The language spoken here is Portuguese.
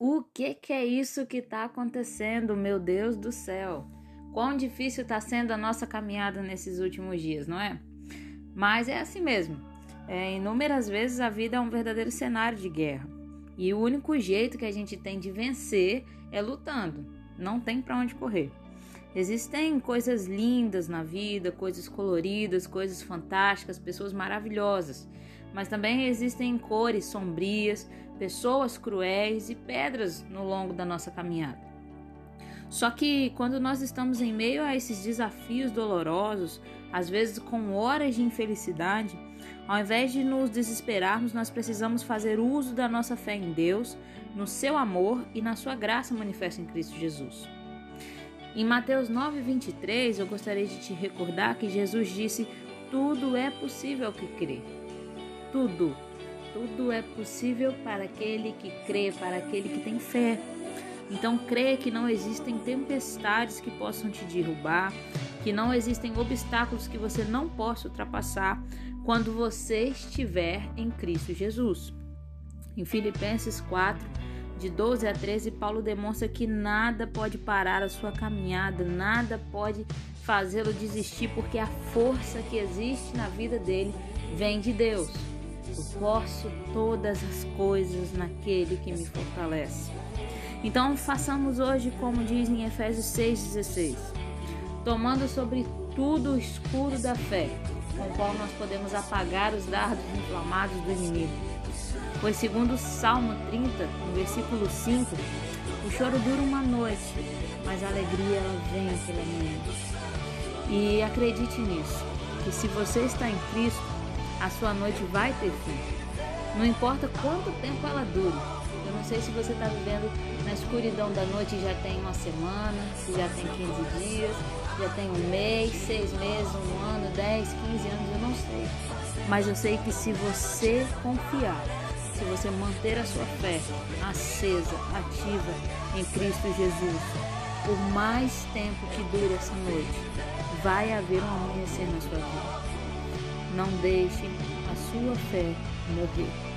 O que, que é isso que está acontecendo, meu Deus do céu? Quão difícil está sendo a nossa caminhada nesses últimos dias, não é? Mas é assim mesmo. É, inúmeras vezes a vida é um verdadeiro cenário de guerra. E o único jeito que a gente tem de vencer é lutando. Não tem para onde correr. Existem coisas lindas na vida, coisas coloridas, coisas fantásticas, pessoas maravilhosas. Mas também existem cores sombrias, pessoas cruéis e pedras no longo da nossa caminhada. Só que quando nós estamos em meio a esses desafios dolorosos, às vezes com horas de infelicidade, ao invés de nos desesperarmos, nós precisamos fazer uso da nossa fé em Deus, no seu amor e na sua graça manifesta em Cristo Jesus. Em Mateus 9:23, eu gostaria de te recordar que Jesus disse: "Tudo é possível que crê". Tudo, tudo é possível para aquele que crê, para aquele que tem fé. Então creia que não existem tempestades que possam te derrubar, que não existem obstáculos que você não possa ultrapassar quando você estiver em Cristo Jesus. Em Filipenses 4, de 12 a 13, Paulo demonstra que nada pode parar a sua caminhada, nada pode fazê-lo desistir, porque a força que existe na vida dele vem de Deus. Posso todas as coisas naquele que me fortalece. Então façamos hoje como diz em Efésios 6,16, tomando sobre tudo o escuro da fé, com o qual nós podemos apagar os dardos inflamados do inimigo. Pois segundo o Salmo 30, no versículo 5, o choro dura uma noite, mas a alegria ela vem pela manhã. E acredite nisso, que se você está em Cristo, a sua noite vai ter fim. Não importa quanto tempo ela dure, eu não sei se você está vivendo na escuridão da noite já tem uma semana, se já tem 15 dias, já tem um mês, seis meses, um ano, 10, 15 anos, eu não sei. Mas eu sei que se você confiar, se você manter a sua fé acesa, ativa em Cristo Jesus, por mais tempo que dure essa noite, vai haver um amanhecer na sua vida. Não deixe a sua fé morrer.